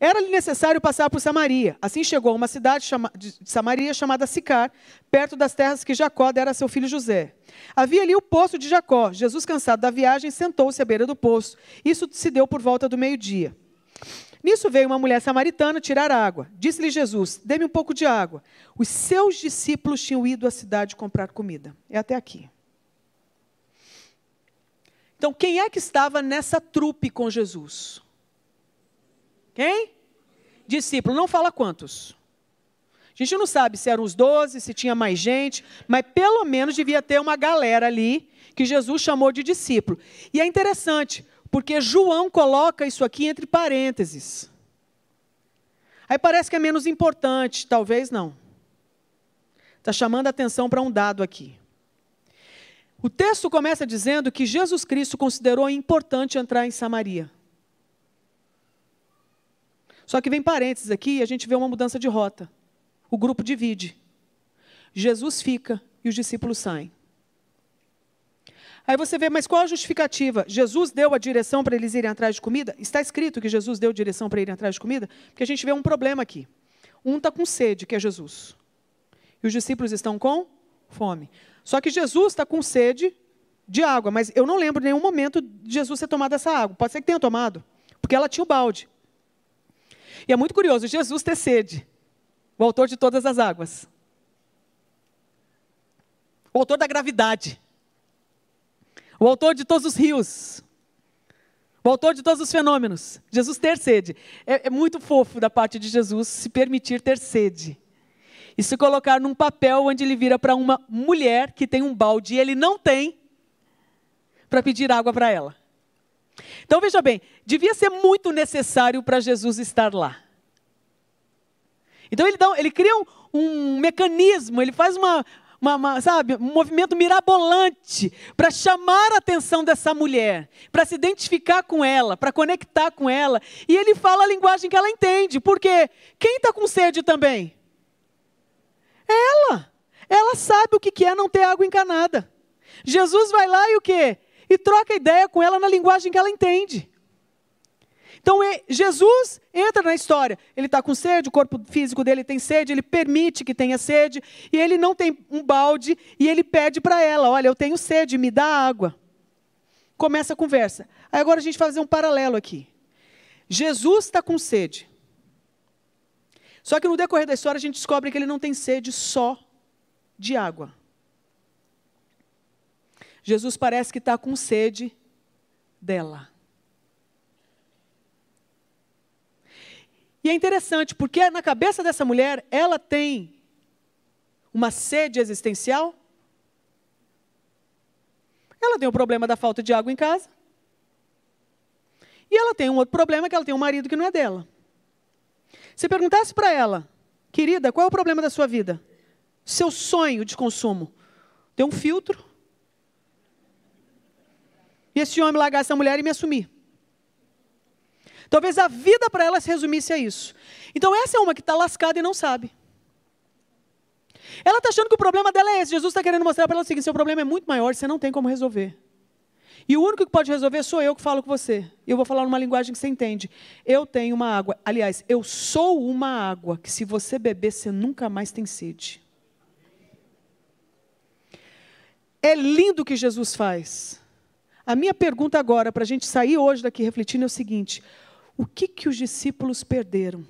Era-lhe necessário passar por Samaria. Assim chegou a uma cidade de Samaria chamada Sicar, perto das terras que Jacó dera a seu filho José. Havia ali o poço de Jacó. Jesus, cansado da viagem, sentou-se à beira do poço. Isso se deu por volta do meio-dia. Nisso veio uma mulher samaritana tirar água. Disse-lhe Jesus: Dê-me um pouco de água. Os seus discípulos tinham ido à cidade comprar comida. É até aqui. Então, quem é que estava nessa trupe com Jesus? Quem? Discípulo. Não fala quantos. A gente não sabe se eram os doze, se tinha mais gente, mas pelo menos devia ter uma galera ali que Jesus chamou de discípulo. E é interessante, porque João coloca isso aqui entre parênteses. Aí parece que é menos importante, talvez não. Está chamando a atenção para um dado aqui. O texto começa dizendo que Jesus Cristo considerou importante entrar em Samaria. Só que vem parênteses aqui e a gente vê uma mudança de rota o grupo divide. Jesus fica e os discípulos saem. Aí você vê, mas qual a justificativa? Jesus deu a direção para eles irem atrás de comida? Está escrito que Jesus deu direção para irem atrás de comida? Porque a gente vê um problema aqui. Um está com sede, que é Jesus. E os discípulos estão com fome. Só que Jesus está com sede de água, mas eu não lembro nenhum momento de Jesus ter tomado essa água. Pode ser que tenha tomado, porque ela tinha o balde. E é muito curioso, Jesus ter sede o autor de todas as águas. O autor da gravidade. O autor de todos os rios. O autor de todos os fenômenos. Jesus ter sede. É, é muito fofo da parte de Jesus se permitir ter sede. E se colocar num papel onde ele vira para uma mulher que tem um balde e ele não tem, para pedir água para ela. Então veja bem, devia ser muito necessário para Jesus estar lá. Então ele, dá, ele cria um, um mecanismo, ele faz uma, uma, uma, sabe, um movimento mirabolante para chamar a atenção dessa mulher, para se identificar com ela, para conectar com ela. E ele fala a linguagem que ela entende. Porque quem está com sede também? Ela. Ela sabe o que é não ter água encanada. Jesus vai lá e o quê? E troca ideia com ela na linguagem que ela entende. Então Jesus entra na história. Ele está com sede, o corpo físico dele tem sede, ele permite que tenha sede, e ele não tem um balde, e ele pede para ela: Olha, eu tenho sede, me dá água. Começa a conversa. Aí agora a gente vai fazer um paralelo aqui. Jesus está com sede. Só que no decorrer da história a gente descobre que ele não tem sede só de água. Jesus parece que está com sede dela. E é interessante, porque na cabeça dessa mulher, ela tem uma sede existencial. Ela tem o problema da falta de água em casa. E ela tem um outro problema, que ela tem um marido que não é dela. Se perguntasse para ela, querida, qual é o problema da sua vida? Seu sonho de consumo. Ter um filtro. Esse homem largar essa mulher e me assumir. Talvez a vida para ela se resumisse a isso. Então, essa é uma que está lascada e não sabe. Ela está achando que o problema dela é esse. Jesus está querendo mostrar para ela o seguinte: seu problema é muito maior, você não tem como resolver. E o único que pode resolver sou eu que falo com você. Eu vou falar numa linguagem que você entende. Eu tenho uma água. Aliás, eu sou uma água que, se você beber, você nunca mais tem sede. É lindo o que Jesus faz. A minha pergunta agora, para a gente sair hoje daqui refletindo, é o seguinte: o que, que os discípulos perderam?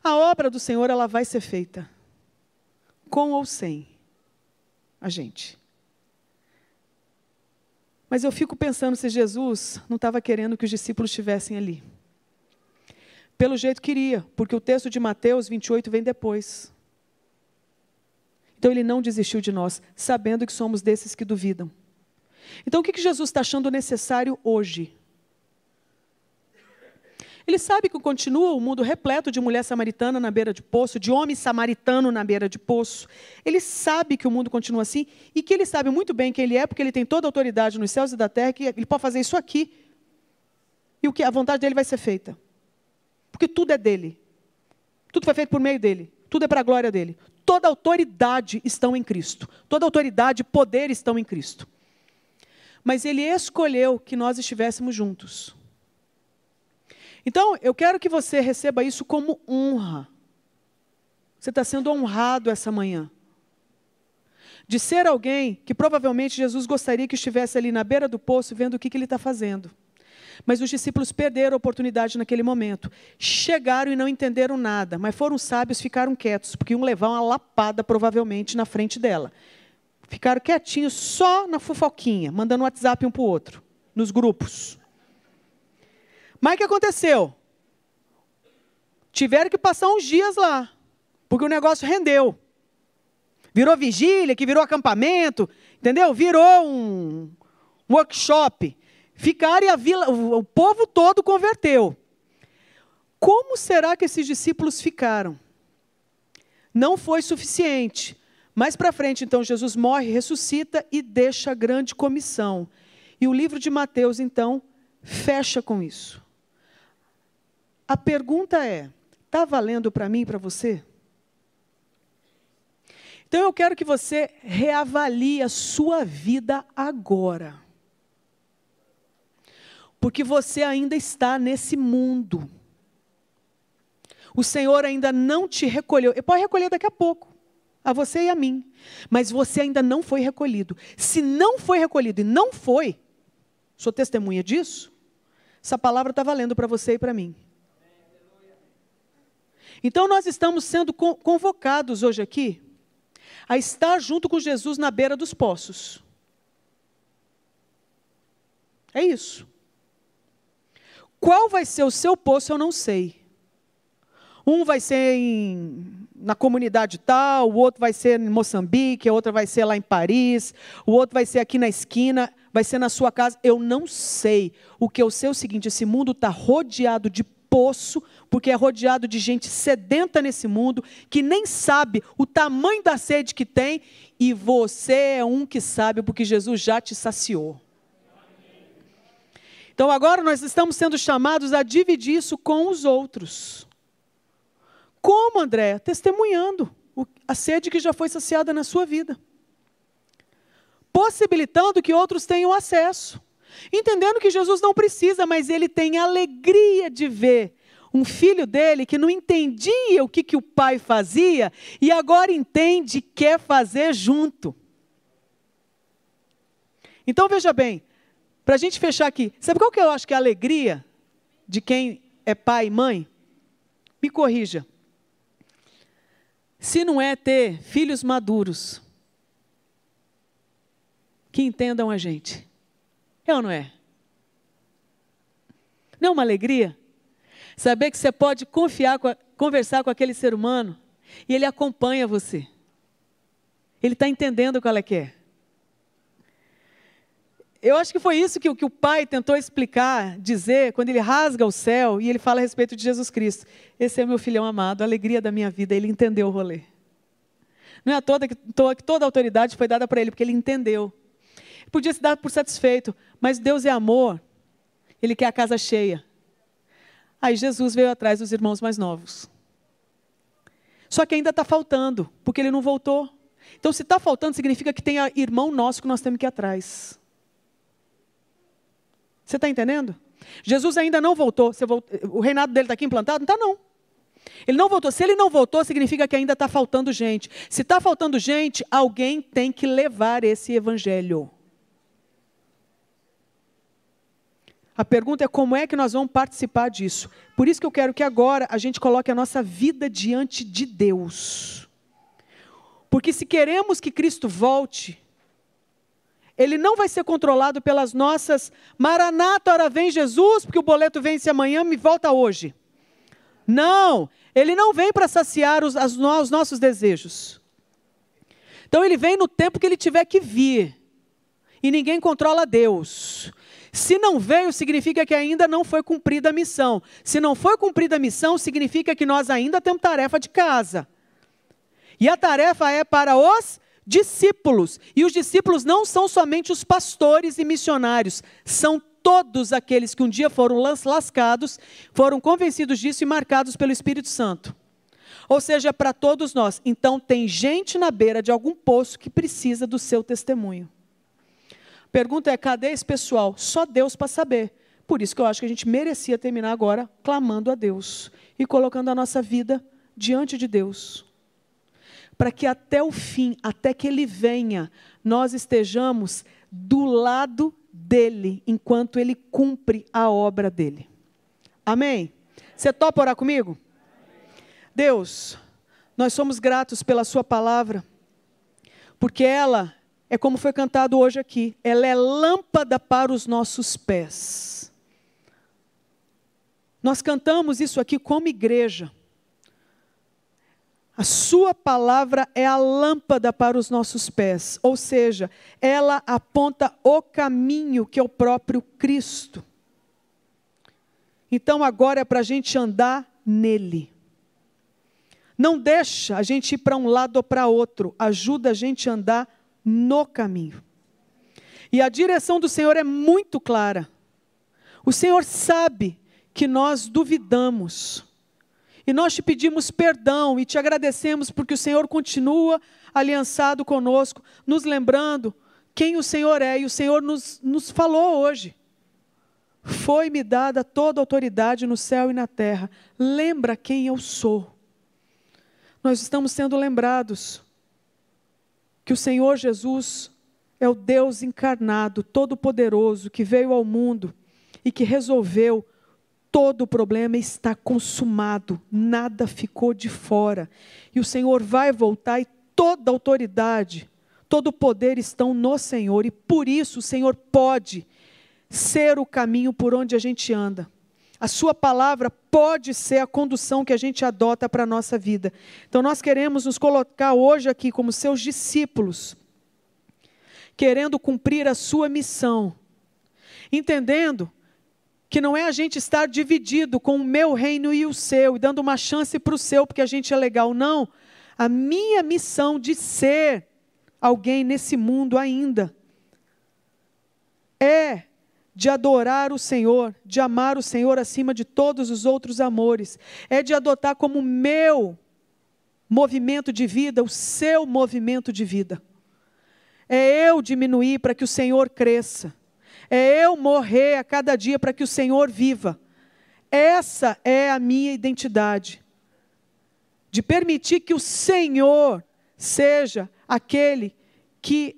A obra do Senhor ela vai ser feita, com ou sem a gente. Mas eu fico pensando se Jesus não estava querendo que os discípulos estivessem ali. Pelo jeito queria, porque o texto de Mateus 28 vem depois. Então ele não desistiu de nós, sabendo que somos desses que duvidam. Então, o que Jesus está achando necessário hoje? Ele sabe que continua o mundo repleto de mulher samaritana na beira de poço, de homem samaritano na beira de poço. Ele sabe que o mundo continua assim e que ele sabe muito bem quem ele é, porque ele tem toda a autoridade nos céus e da terra, que ele pode fazer isso aqui. E o que a vontade dele vai ser feita. Porque tudo é dele. Tudo foi feito por meio dele. Tudo é para a glória dele. Toda autoridade estão em Cristo. Toda autoridade e poder estão em Cristo mas ele escolheu que nós estivéssemos juntos. Então, eu quero que você receba isso como honra. Você está sendo honrado essa manhã. De ser alguém que provavelmente Jesus gostaria que estivesse ali na beira do poço vendo o que, que ele está fazendo. Mas os discípulos perderam a oportunidade naquele momento. Chegaram e não entenderam nada, mas foram sábios, ficaram quietos, porque iam levar uma lapada provavelmente na frente dela. Ficaram quietinhos só na fofoquinha, mandando WhatsApp um para o outro, nos grupos. Mas o que aconteceu? Tiveram que passar uns dias lá, porque o negócio rendeu. Virou vigília, que virou acampamento, entendeu? Virou um workshop. Ficaram e a vila, o, o povo todo converteu. Como será que esses discípulos ficaram? Não foi suficiente. Mais para frente, então, Jesus morre, ressuscita e deixa a grande comissão. E o livro de Mateus, então, fecha com isso. A pergunta é: está valendo para mim e para você? Então eu quero que você reavalie a sua vida agora. Porque você ainda está nesse mundo. O Senhor ainda não te recolheu. Ele pode recolher daqui a pouco, a você e a mim. Mas você ainda não foi recolhido. Se não foi recolhido e não foi, sou testemunha disso, essa palavra está valendo para você e para mim. Então nós estamos sendo convocados hoje aqui a estar junto com Jesus na beira dos poços. É isso. Qual vai ser o seu poço, eu não sei. Um vai ser em, na comunidade tal, o outro vai ser em Moçambique, a outra vai ser lá em Paris, o outro vai ser aqui na esquina, vai ser na sua casa. Eu não sei. O que eu sei é o seguinte: esse mundo está rodeado de poço, porque é rodeado de gente sedenta nesse mundo, que nem sabe o tamanho da sede que tem, e você é um que sabe, porque Jesus já te saciou. Então agora nós estamos sendo chamados a dividir isso com os outros. Como, André? Testemunhando a sede que já foi saciada na sua vida. Possibilitando que outros tenham acesso. Entendendo que Jesus não precisa, mas ele tem alegria de ver um filho dele que não entendia o que, que o pai fazia e agora entende e quer fazer junto. Então veja bem, para a gente fechar aqui, sabe qual que eu acho que é a alegria de quem é pai e mãe? Me corrija se não é ter filhos maduros que entendam a gente. É ou não é? Não é uma alegria? Saber que você pode confiar, conversar com aquele ser humano e ele acompanha você. Ele está entendendo qual é que é. Eu acho que foi isso que, que o pai tentou explicar, dizer, quando ele rasga o céu e ele fala a respeito de Jesus Cristo. Esse é meu filhão amado, a alegria da minha vida. Ele entendeu o rolê. Não é à toa que, toda a autoridade foi dada para ele, porque ele entendeu. Podia se dar por satisfeito, mas Deus é amor. Ele quer a casa cheia. Aí Jesus veio atrás dos irmãos mais novos. Só que ainda está faltando, porque ele não voltou. Então, se está faltando, significa que tem irmão nosso que nós temos que ir atrás. Você está entendendo? Jesus ainda não voltou. O reinado dele está aqui implantado? Não está, não. Ele não voltou. Se ele não voltou, significa que ainda está faltando gente. Se está faltando gente, alguém tem que levar esse evangelho. A pergunta é como é que nós vamos participar disso. Por isso que eu quero que agora a gente coloque a nossa vida diante de Deus. Porque se queremos que Cristo volte, ele não vai ser controlado pelas nossas Maranata, hora vem Jesus, porque o boleto vence amanhã, me volta hoje. Não, ele não vem para saciar os, as, os nossos desejos. Então ele vem no tempo que ele tiver que vir. E ninguém controla Deus. Se não veio, significa que ainda não foi cumprida a missão. Se não foi cumprida a missão, significa que nós ainda temos tarefa de casa. E a tarefa é para os discípulos. E os discípulos não são somente os pastores e missionários, são todos aqueles que um dia foram lascados, foram convencidos disso e marcados pelo Espírito Santo. Ou seja, para todos nós. Então, tem gente na beira de algum poço que precisa do seu testemunho. Pergunta é: cadê esse pessoal? Só Deus para saber. Por isso que eu acho que a gente merecia terminar agora clamando a Deus e colocando a nossa vida diante de Deus para que até o fim, até que ele venha, nós estejamos do lado dele, enquanto ele cumpre a obra dele. Amém? Você topa orar comigo? Deus, nós somos gratos pela Sua palavra, porque ela é como foi cantado hoje aqui, ela é lâmpada para os nossos pés. Nós cantamos isso aqui como igreja. A Sua palavra é a lâmpada para os nossos pés, ou seja, ela aponta o caminho que é o próprio Cristo. Então agora é para a gente andar nele. Não deixa a gente ir para um lado ou para outro, ajuda a gente a andar no caminho. E a direção do Senhor é muito clara. O Senhor sabe que nós duvidamos. E nós te pedimos perdão e te agradecemos porque o Senhor continua aliançado conosco, nos lembrando quem o Senhor é. E o Senhor nos, nos falou hoje. Foi-me dada toda a autoridade no céu e na terra. Lembra quem eu sou. Nós estamos sendo lembrados que o Senhor Jesus é o Deus encarnado, todo-poderoso, que veio ao mundo e que resolveu todo o problema está consumado, nada ficou de fora. E o Senhor vai voltar e toda autoridade, todo poder estão no Senhor, e por isso o Senhor pode ser o caminho por onde a gente anda. A sua palavra pode ser a condução que a gente adota para a nossa vida. Então nós queremos nos colocar hoje aqui como seus discípulos, querendo cumprir a sua missão, entendendo que não é a gente estar dividido com o meu reino e o seu, e dando uma chance para o seu porque a gente é legal. Não. A minha missão de ser alguém nesse mundo ainda é de adorar o Senhor, de amar o Senhor acima de todos os outros amores, é de adotar como meu movimento de vida o seu movimento de vida. É eu diminuir para que o Senhor cresça. É eu morrer a cada dia para que o Senhor viva. Essa é a minha identidade. De permitir que o Senhor seja aquele que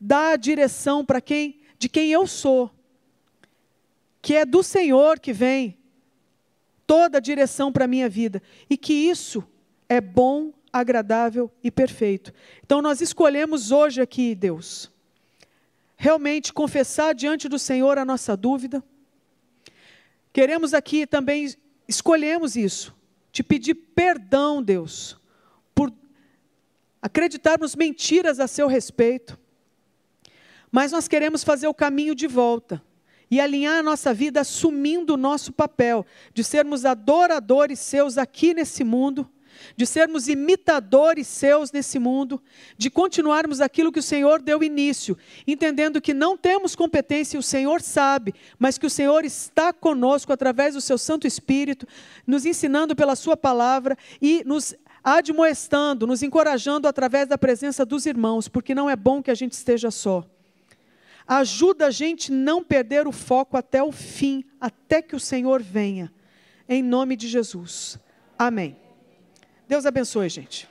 dá a direção para quem de quem eu sou. Que é do Senhor que vem toda a direção para a minha vida e que isso é bom, agradável e perfeito. Então nós escolhemos hoje aqui, Deus, realmente confessar diante do Senhor a nossa dúvida. Queremos aqui também, escolhemos isso, te pedir perdão, Deus, por acreditarmos mentiras a seu respeito. Mas nós queremos fazer o caminho de volta e alinhar a nossa vida assumindo o nosso papel de sermos adoradores seus aqui nesse mundo de sermos imitadores seus nesse mundo, de continuarmos aquilo que o Senhor deu início, entendendo que não temos competência, o Senhor sabe, mas que o Senhor está conosco através do seu Santo Espírito, nos ensinando pela Sua palavra e nos admoestando, nos encorajando através da presença dos irmãos, porque não é bom que a gente esteja só. Ajuda a gente não perder o foco até o fim, até que o Senhor venha. Em nome de Jesus. Amém. Deus abençoe, gente.